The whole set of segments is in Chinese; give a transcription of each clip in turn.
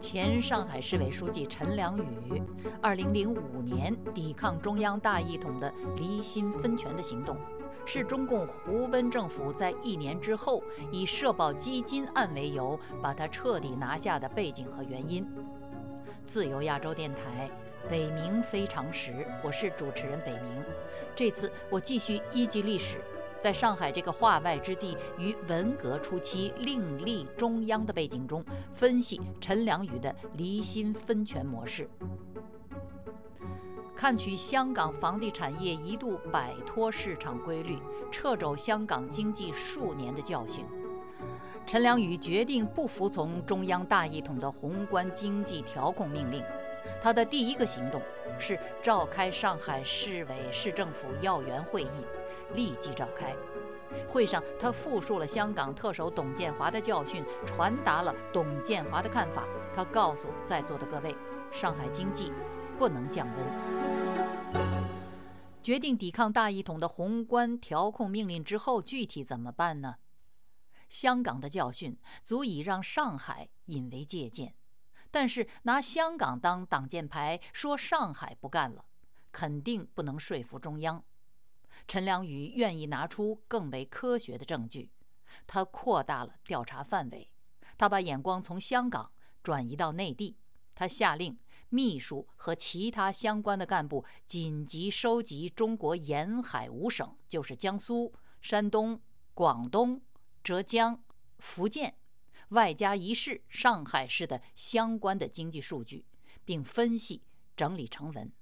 前上海市委书记陈良宇，二零零五年抵抗中央大一统的离心分权的行动，是中共胡温政府在一年之后以社保基金案为由把他彻底拿下的背景和原因。自由亚洲电台，北冥非常时，我是主持人北冥。这次我继续依据历史。在上海这个化外之地，于文革初期另立中央的背景中，分析陈良宇的离心分权模式，看取香港房地产业一度摆脱市场规律、掣肘香港经济数年的教训，陈良宇决定不服从中央大一统的宏观经济调控命令。他的第一个行动是召开上海市委市政府要员会议。立即召开会上，他复述了香港特首董建华的教训，传达了董建华的看法。他告诉在座的各位，上海经济不能降温。决定抵抗大一统的宏观调控命令之后，具体怎么办呢？香港的教训足以让上海引为借鉴，但是拿香港当挡箭牌，说上海不干了，肯定不能说服中央。陈良宇愿意拿出更为科学的证据，他扩大了调查范围，他把眼光从香港转移到内地，他下令秘书和其他相关的干部紧急收集中国沿海五省，就是江苏、山东、广东、浙江、福建，外加一市上海市的相关的经济数据，并分析整理成文。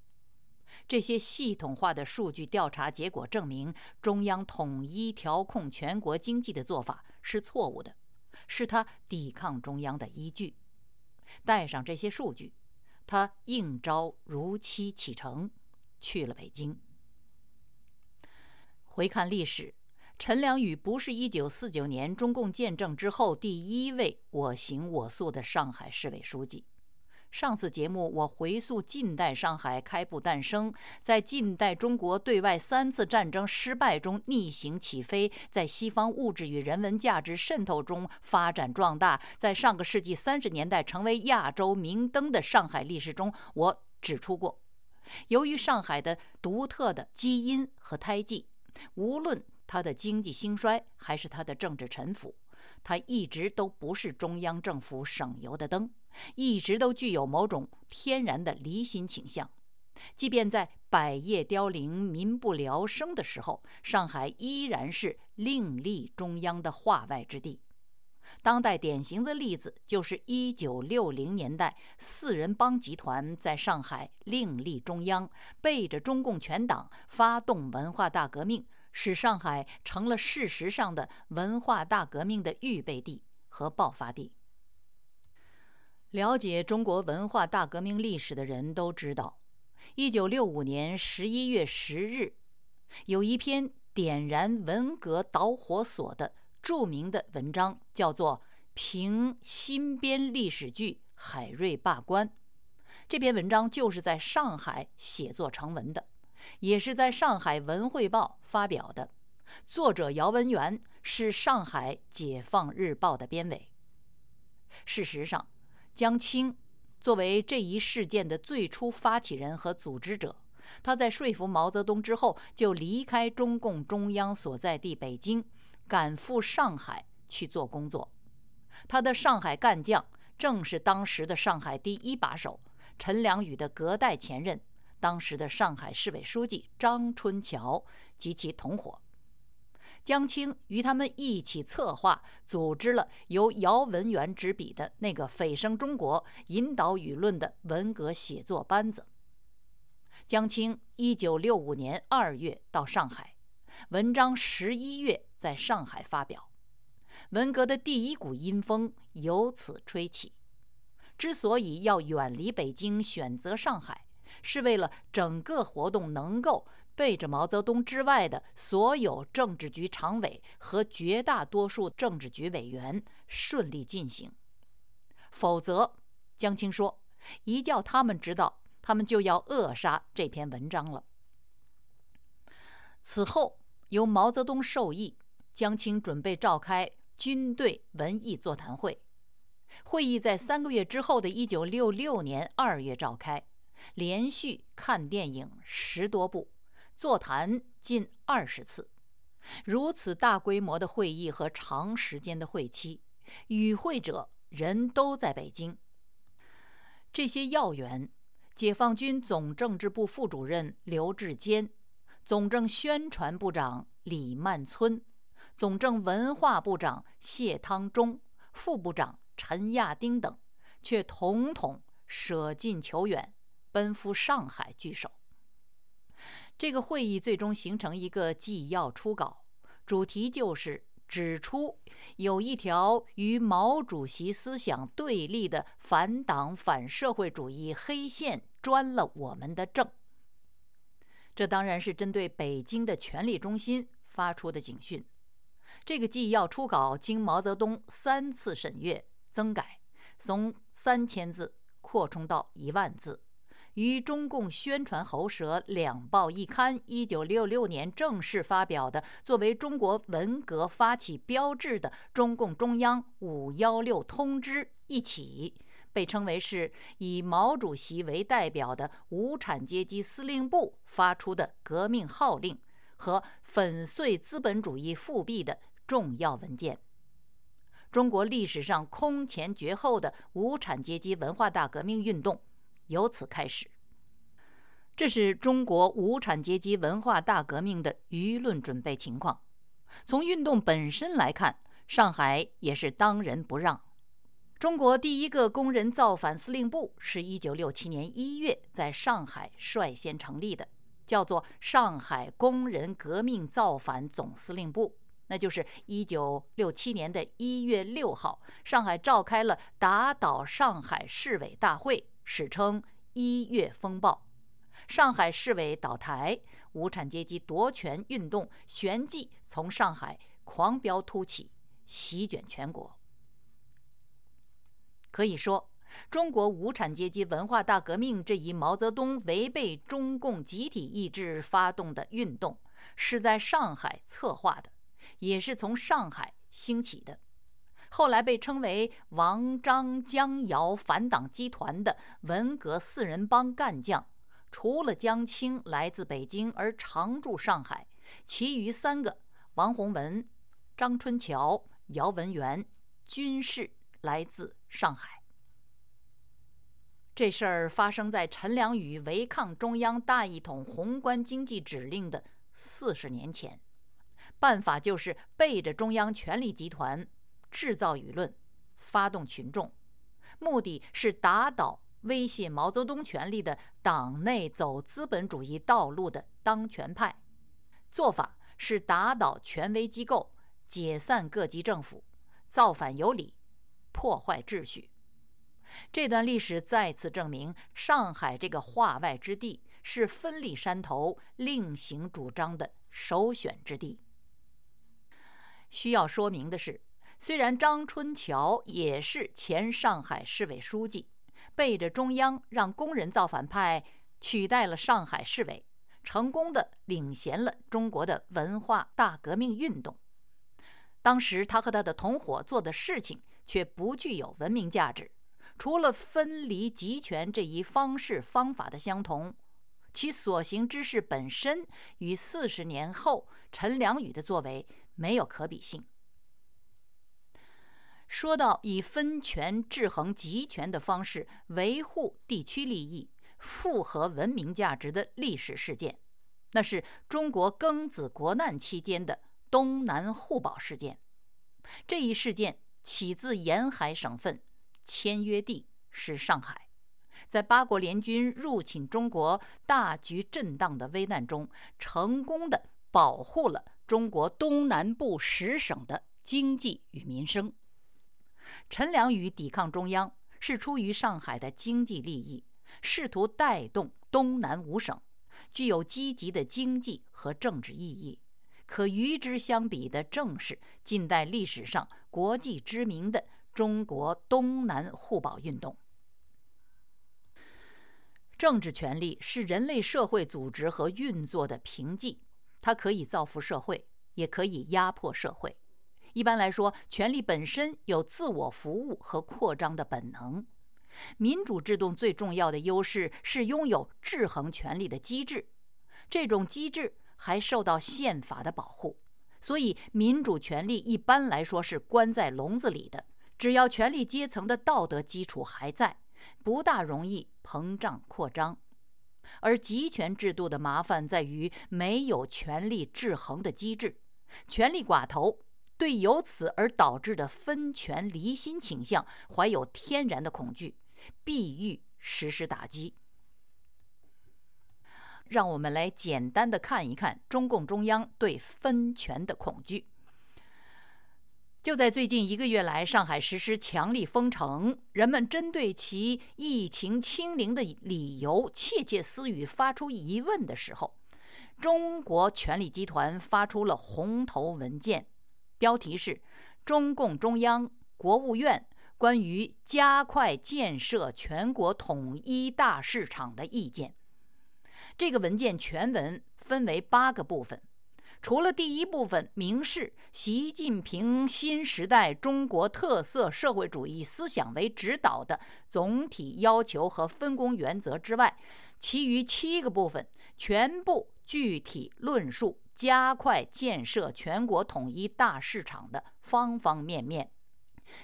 这些系统化的数据调查结果证明，中央统一调控全国经济的做法是错误的，是他抵抗中央的依据。带上这些数据，他应召如期启程，去了北京。回看历史，陈良宇不是1949年中共建政之后第一位我行我素的上海市委书记。上次节目，我回溯近代上海开埠诞生，在近代中国对外三次战争失败中逆行起飞，在西方物质与人文价值渗透中发展壮大，在上个世纪三十年代成为亚洲明灯的上海历史中，我指出过，由于上海的独特的基因和胎记，无论它的经济兴衰还是它的政治沉浮。它一直都不是中央政府省油的灯，一直都具有某种天然的离心倾向。即便在百业凋零、民不聊生的时候，上海依然是另立中央的化外之地。当代典型的例子就是1960年代四人帮集团在上海另立中央，背着中共全党发动文化大革命。使上海成了事实上的文化大革命的预备地和爆发地。了解中国文化大革命历史的人都知道，一九六五年十一月十日，有一篇点燃文革导火索的著名的文章，叫做《评新编历史剧海瑞罢官》。这篇文章就是在上海写作成文的。也是在上海文汇报发表的，作者姚文元是上海解放日报的编委。事实上，江青作为这一事件的最初发起人和组织者，他在说服毛泽东之后，就离开中共中央所在地北京，赶赴上海去做工作。他的上海干将正是当时的上海第一把手陈良宇的隔代前任。当时的上海市委书记张春桥及其同伙，江青与他们一起策划、组织了由姚文元执笔的那个“蜚声中国”引导舆论的文革写作班子。江青一九六五年二月到上海，文章十一月在上海发表，文革的第一股阴风由此吹起。之所以要远离北京，选择上海。是为了整个活动能够背着毛泽东之外的所有政治局常委和绝大多数政治局委员顺利进行，否则，江青说，一叫他们知道，他们就要扼杀这篇文章了。此后，由毛泽东授意，江青准备召开军队文艺座谈会。会议在三个月之后的1966年2月召开，连续看电影十多部，座谈近二十次。如此大规模的会议和长时间的会期，与会者人都在北京。这些要员：解放军总政治部副主任刘志坚，总政宣传部长李曼村，总政文化部长谢汤忠，副部长陈亚丁等，却统统舍近求远，奔赴上海聚首。这个会议最终形成一个纪要初稿，主题就是指出有一条与毛主席思想对立的反党反社会主义黑线钻了我们的政。这当然是针对北京的权力中心发出的警讯。这个纪要初稿经毛泽东三次审阅增改，从三千字扩充到一万字。与中共宣传喉舌两报一刊一九六六年正式发表的，作为中国文革发起标志的中共中央五幺六通知一起，被称为是以毛主席为代表的无产阶级司令部发出的革命号令和粉碎资本主义复辟的重要文件。中国历史上空前绝后的无产阶级文化大革命运动。由此开始，这是中国无产阶级文化大革命的舆论准备情况。从运动本身来看，上海也是当仁不让。中国第一个工人造反司令部是一九六七年一月在上海率先成立的，叫做上海工人革命造反总司令部。那就是一九六七年的一月六号，上海召开了打倒上海市委大会。史称“一月风暴”，上海市委倒台，无产阶级夺权运动旋即从上海狂飙突起，席卷全国。可以说，中国无产阶级文化大革命这一毛泽东违背中共集体意志发动的运动，是在上海策划的，也是从上海兴起的。后来被称为王张江姚反党集团的文革四人帮干将，除了江青来自北京而常驻上海，其余三个王洪文、张春桥、姚文元均是来自上海。这事儿发生在陈良宇违抗中央大一统宏观经济指令的四十年前，办法就是背着中央权力集团。制造舆论，发动群众，目的是打倒威胁毛泽东权力的党内走资本主义道路的当权派，做法是打倒权威机构，解散各级政府，造反有理，破坏秩序。这段历史再次证明，上海这个化外之地是分立山头、另行主张的首选之地。需要说明的是。虽然张春桥也是前上海市委书记，背着中央让工人造反派取代了上海市委，成功的领衔了中国的文化大革命运动。当时他和他的同伙做的事情却不具有文明价值，除了分离集权这一方式方法的相同，其所行之事本身与四十年后陈良宇的作为没有可比性。说到以分权制衡集权的方式维护地区利益、复合文明价值的历史事件，那是中国庚子国难期间的东南互保事件。这一事件起自沿海省份，签约地是上海，在八国联军入侵中国、大局震荡的危难中，成功的保护了中国东南部十省的经济与民生。陈良宇抵抗中央是出于上海的经济利益，试图带动东南五省，具有积极的经济和政治意义。可与之相比的，正是近代历史上国际知名的中国东南互保运动。政治权力是人类社会组织和运作的凭据，它可以造福社会，也可以压迫社会。一般来说，权力本身有自我服务和扩张的本能。民主制度最重要的优势是拥有制衡权力的机制，这种机制还受到宪法的保护。所以，民主权力一般来说是关在笼子里的。只要权力阶层的道德基础还在，不大容易膨胀扩张。而集权制度的麻烦在于没有权力制衡的机制，权力寡头对由此而导致的分权离心倾向怀有天然的恐惧，必欲实施打击。让我们来简单的看一看中共中央对分权的恐惧。就在最近一个月来，上海实施强力封城，人们针对其疫情清零的理由窃窃私语，发出疑问的时候，中国权力集团发出了红头文件，标题是《中共中央、国务院关于加快建设全国统一大市场的意见》。这个文件全文分为八个部分。除了第一部分明示习近平新时代中国特色社会主义思想为指导的总体要求和分工原则之外，其余七个部分全部具体论述加快建设全国统一大市场的方方面面。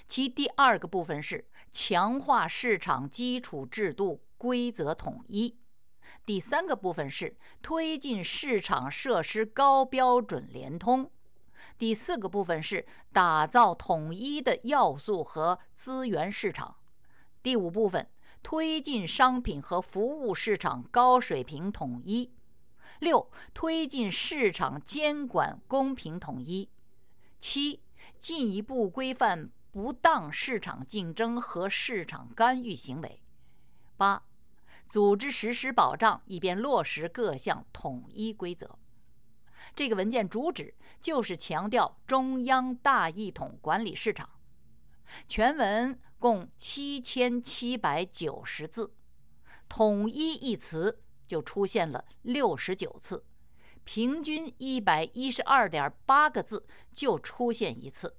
其第二个部分是强化市场基础制度规则统一。第三个部分是推进市场设施高标准联通，第四个部分是打造统一的要素和资源市场，第五部分推进商品和服务市场高水平统一，六推进市场监管公平统一，七进一步规范不当市场竞争和市场干预行为，八。组织实施保障，以便落实各项统一规则。这个文件主旨就是强调中央大一统管理市场。全文共七千七百九十字，“统一”一词就出现了六十九次，平均一百一十二点八个字就出现一次。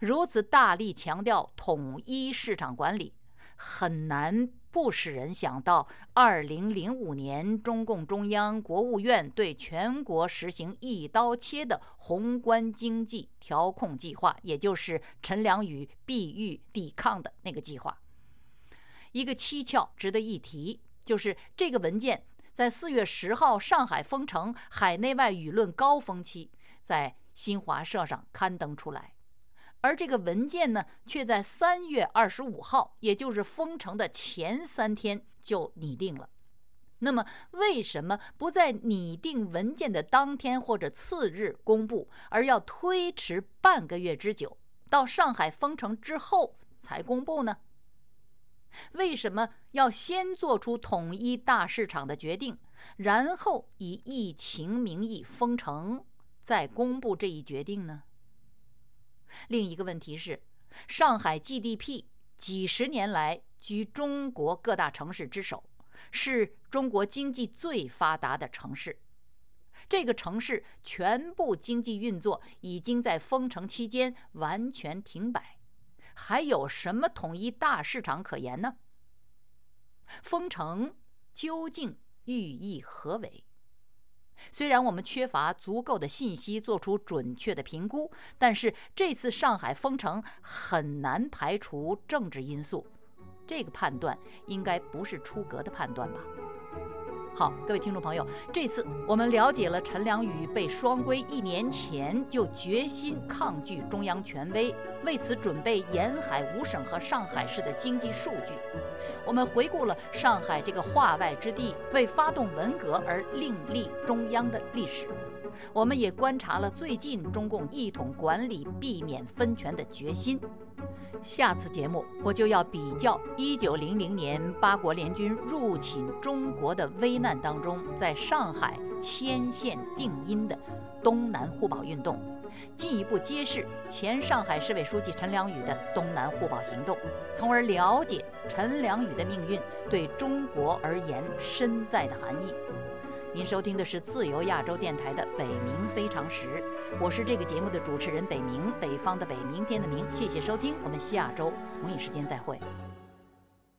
如此大力强调统一市场管理，很难。不使人想到，二零零五年中共中央、国务院对全国实行一刀切的宏观经济调控计划，也就是陈良宇必欲抵抗的那个计划。一个蹊跷值得一提，就是这个文件在四月十号上海封城、海内外舆论高峰期，在新华社上刊登出来。而这个文件呢，却在三月二十五号，也就是封城的前三天就拟定了。那么，为什么不在拟定文件的当天或者次日公布，而要推迟半个月之久，到上海封城之后才公布呢？为什么要先做出统一大市场的决定，然后以疫情名义封城，再公布这一决定呢？另一个问题是，上海 GDP 几十年来居中国各大城市之首，是中国经济最发达的城市。这个城市全部经济运作已经在封城期间完全停摆，还有什么统一大市场可言呢？封城究竟寓意何为？虽然我们缺乏足够的信息做出准确的评估，但是这次上海封城很难排除政治因素，这个判断应该不是出格的判断吧。好，各位听众朋友，这次我们了解了陈良宇被双规一年前就决心抗拒中央权威，为此准备沿海五省和上海市的经济数据。我们回顾了上海这个化外之地为发动文革而另立中央的历史。我们也观察了最近中共一统管理、避免分权的决心。下次节目我就要比较一九零零年八国联军入侵中国的危难当中，在上海牵线定音的东南互保运动，进一步揭示前上海市委书记陈良宇的东南互保行动，从而了解陈良宇的命运对中国而言身在的含义。您收听的是自由亚洲电台的《北冥非常时》，我是这个节目的主持人北冥，北方的北，明天的明。谢谢收听，我们下周同一时间再会。